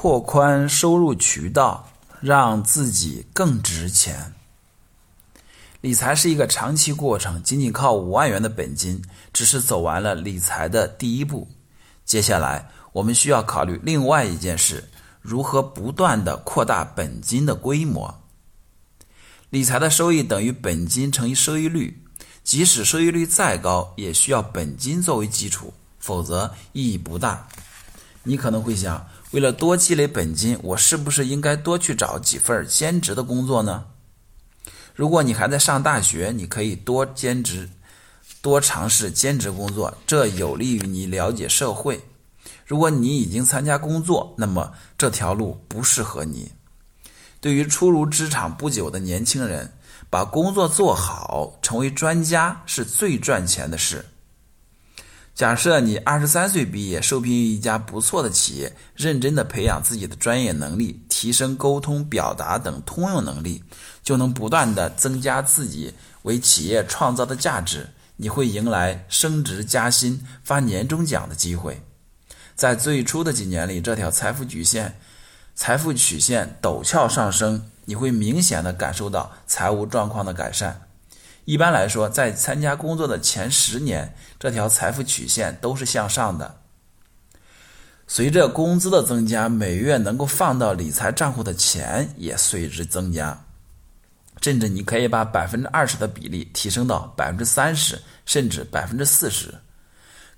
拓宽收入渠道，让自己更值钱。理财是一个长期过程，仅仅靠五万元的本金，只是走完了理财的第一步。接下来，我们需要考虑另外一件事：如何不断的扩大本金的规模。理财的收益等于本金乘以收益率，即使收益率再高，也需要本金作为基础，否则意义不大。你可能会想，为了多积累本金，我是不是应该多去找几份兼职的工作呢？如果你还在上大学，你可以多兼职，多尝试兼职工作，这有利于你了解社会。如果你已经参加工作，那么这条路不适合你。对于初入职场不久的年轻人，把工作做好，成为专家是最赚钱的事。假设你二十三岁毕业，受聘于一家不错的企业，认真的培养自己的专业能力，提升沟通、表达等通用能力，就能不断的增加自己为企业创造的价值。你会迎来升职加薪、发年终奖的机会。在最初的几年里，这条财富曲线，财富曲线陡峭上升，你会明显的感受到财务状况的改善。一般来说，在参加工作的前十年，这条财富曲线都是向上的。随着工资的增加，每月能够放到理财账户的钱也随之增加，甚至你可以把百分之二十的比例提升到百分之三十，甚至百分之四十。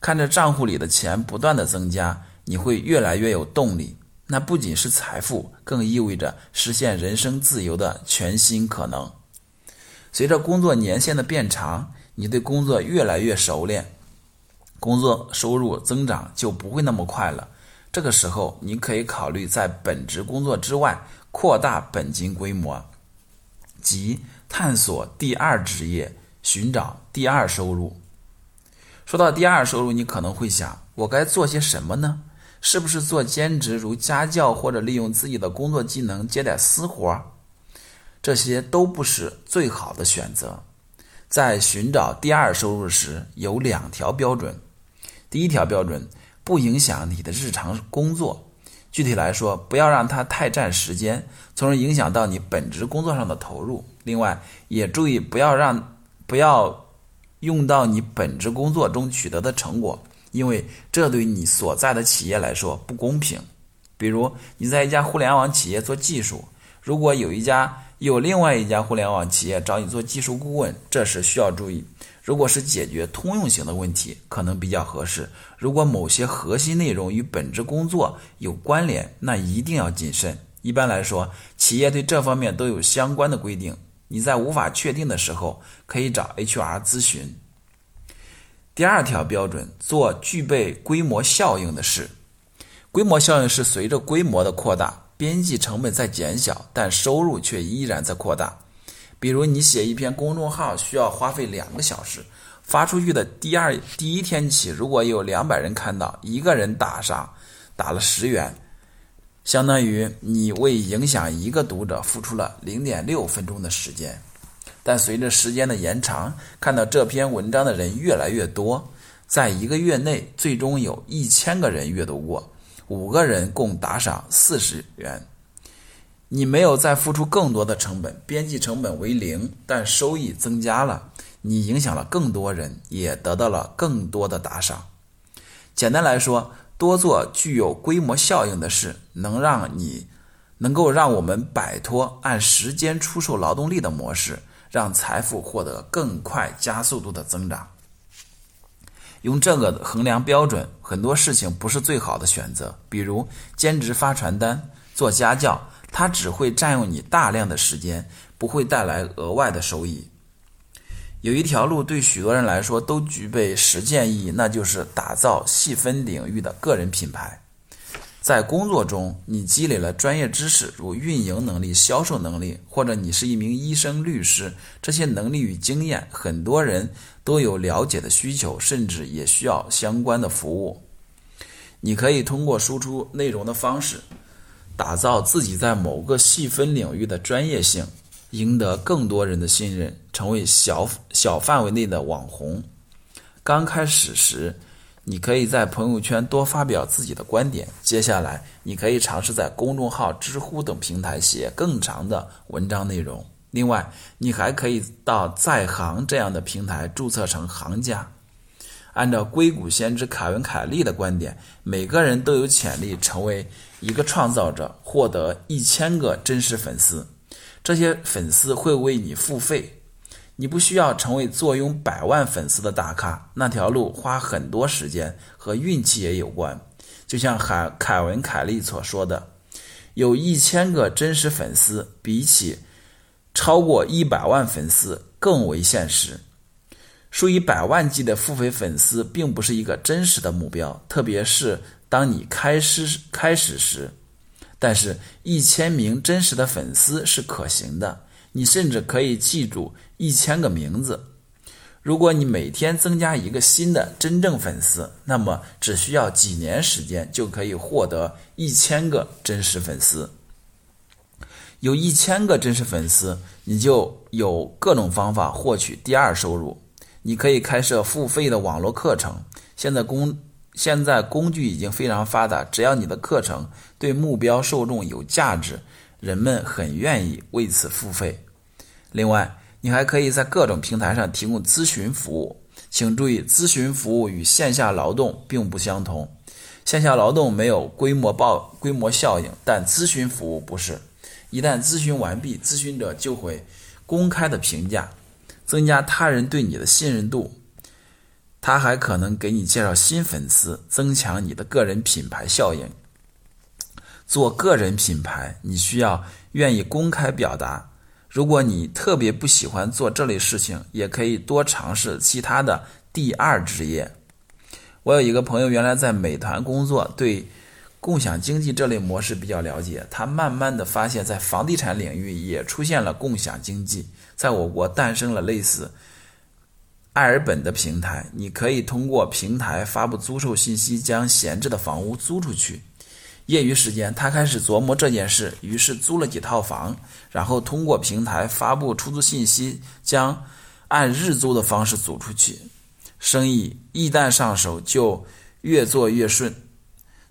看着账户里的钱不断的增加，你会越来越有动力。那不仅是财富，更意味着实现人生自由的全新可能。随着工作年限的变长，你对工作越来越熟练，工作收入增长就不会那么快了。这个时候，你可以考虑在本职工作之外扩大本金规模，即探索第二职业，寻找第二收入。说到第二收入，你可能会想，我该做些什么呢？是不是做兼职，如家教，或者利用自己的工作技能接点私活？这些都不是最好的选择。在寻找第二收入时，有两条标准。第一条标准，不影响你的日常工作。具体来说，不要让它太占时间，从而影响到你本职工作上的投入。另外，也注意不要让不要用到你本职工作中取得的成果，因为这对你所在的企业来说不公平。比如，你在一家互联网企业做技术，如果有一家有另外一家互联网企业找你做技术顾问，这时需要注意。如果是解决通用型的问题，可能比较合适；如果某些核心内容与本职工作有关联，那一定要谨慎。一般来说，企业对这方面都有相关的规定。你在无法确定的时候，可以找 HR 咨询。第二条标准，做具备规模效应的事。规模效应是随着规模的扩大。边际成本在减小，但收入却依然在扩大。比如，你写一篇公众号需要花费两个小时，发出去的第二第一天起，如果有两百人看到，一个人打赏，打了十元，相当于你为影响一个读者付出了零点六分钟的时间。但随着时间的延长，看到这篇文章的人越来越多，在一个月内，最终有一千个人阅读过。五个人共打赏四十元，你没有再付出更多的成本，边际成本为零，但收益增加了，你影响了更多人，也得到了更多的打赏。简单来说，多做具有规模效应的事，能让你能够让我们摆脱按时间出售劳动力的模式，让财富获得更快加速度的增长。用这个衡量标准，很多事情不是最好的选择。比如兼职发传单、做家教，它只会占用你大量的时间，不会带来额外的收益。有一条路对许多人来说都具备实践意义，那就是打造细分领域的个人品牌。在工作中，你积累了专业知识，如运营能力、销售能力，或者你是一名医生、律师，这些能力与经验，很多人都有了解的需求，甚至也需要相关的服务。你可以通过输出内容的方式，打造自己在某个细分领域的专业性，赢得更多人的信任，成为小小范围内的网红。刚开始时，你可以在朋友圈多发表自己的观点。接下来，你可以尝试在公众号、知乎等平台写更长的文章内容。另外，你还可以到在行这样的平台注册成行家。按照硅谷先知凯文·凯利的观点，每个人都有潜力成为一个创造者，获得一千个真实粉丝。这些粉丝会为你付费，你不需要成为坐拥百万粉丝的大咖，那条路花很多时间和运气也有关。就像海凯文·凯利所说的：“有一千个真实粉丝，比起超过一百万粉丝更为现实。”数以百万计的付费粉丝并不是一个真实的目标，特别是当你开始开始时。但是，一千名真实的粉丝是可行的。你甚至可以记住一千个名字。如果你每天增加一个新的真正粉丝，那么只需要几年时间就可以获得一千个真实粉丝。有一千个真实粉丝，你就有各种方法获取第二收入。你可以开设付费的网络课程。现在工现在工具已经非常发达，只要你的课程对目标受众有价值，人们很愿意为此付费。另外，你还可以在各种平台上提供咨询服务。请注意，咨询服务与线下劳动并不相同。线下劳动没有规模报规模效应，但咨询服务不是。一旦咨询完毕，咨询者就会公开的评价。增加他人对你的信任度，他还可能给你介绍新粉丝，增强你的个人品牌效应。做个人品牌，你需要愿意公开表达。如果你特别不喜欢做这类事情，也可以多尝试其他的第二职业。我有一个朋友，原来在美团工作，对共享经济这类模式比较了解。他慢慢的发现，在房地产领域也出现了共享经济。在我国诞生了类似爱尔本的平台，你可以通过平台发布租售信息，将闲置的房屋租出去。业余时间，他开始琢磨这件事，于是租了几套房，然后通过平台发布出租信息，将按日租的方式租出去。生意一旦上手，就越做越顺。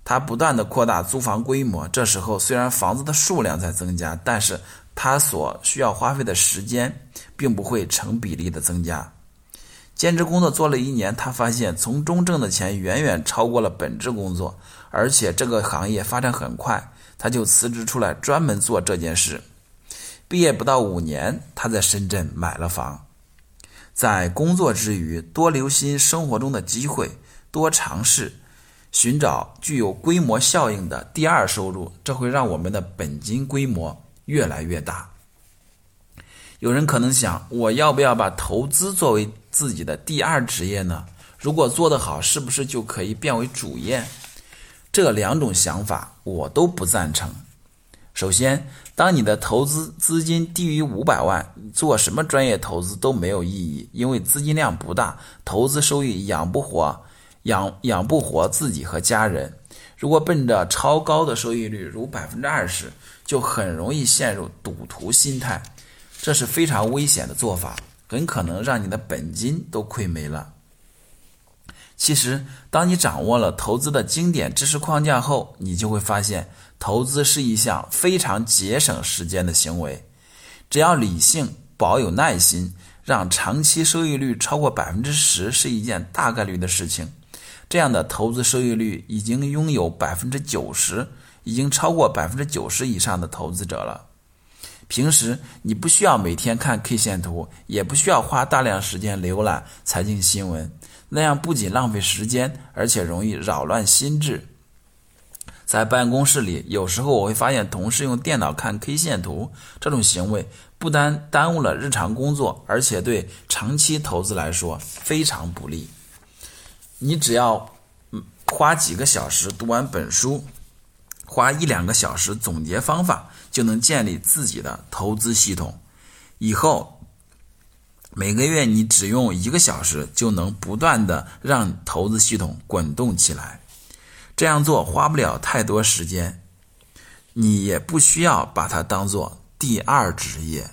他不断的扩大租房规模，这时候虽然房子的数量在增加，但是。他所需要花费的时间并不会成比例的增加。兼职工作做了一年，他发现从中挣的钱远远超过了本职工作，而且这个行业发展很快，他就辞职出来专门做这件事。毕业不到五年，他在深圳买了房。在工作之余，多留心生活中的机会，多尝试寻找具有规模效应的第二收入，这会让我们的本金规模。越来越大。有人可能想，我要不要把投资作为自己的第二职业呢？如果做得好，是不是就可以变为主业？这两种想法我都不赞成。首先，当你的投资资金低于五百万，做什么专业投资都没有意义，因为资金量不大，投资收益养不活，养养不活自己和家人。如果奔着超高的收益率，如百分之二十，就很容易陷入赌徒心态，这是非常危险的做法，很可能让你的本金都亏没了。其实，当你掌握了投资的经典知识框架后，你就会发现，投资是一项非常节省时间的行为。只要理性、保有耐心，让长期收益率超过百分之十是一件大概率的事情。这样的投资收益率已经拥有百分之九十，已经超过百分之九十以上的投资者了。平时你不需要每天看 K 线图，也不需要花大量时间浏览财经新闻，那样不仅浪费时间，而且容易扰乱心智。在办公室里，有时候我会发现同事用电脑看 K 线图，这种行为不单耽误了日常工作，而且对长期投资来说非常不利。你只要花几个小时读完本书，花一两个小时总结方法，就能建立自己的投资系统。以后每个月你只用一个小时，就能不断的让投资系统滚动起来。这样做花不了太多时间，你也不需要把它当做第二职业。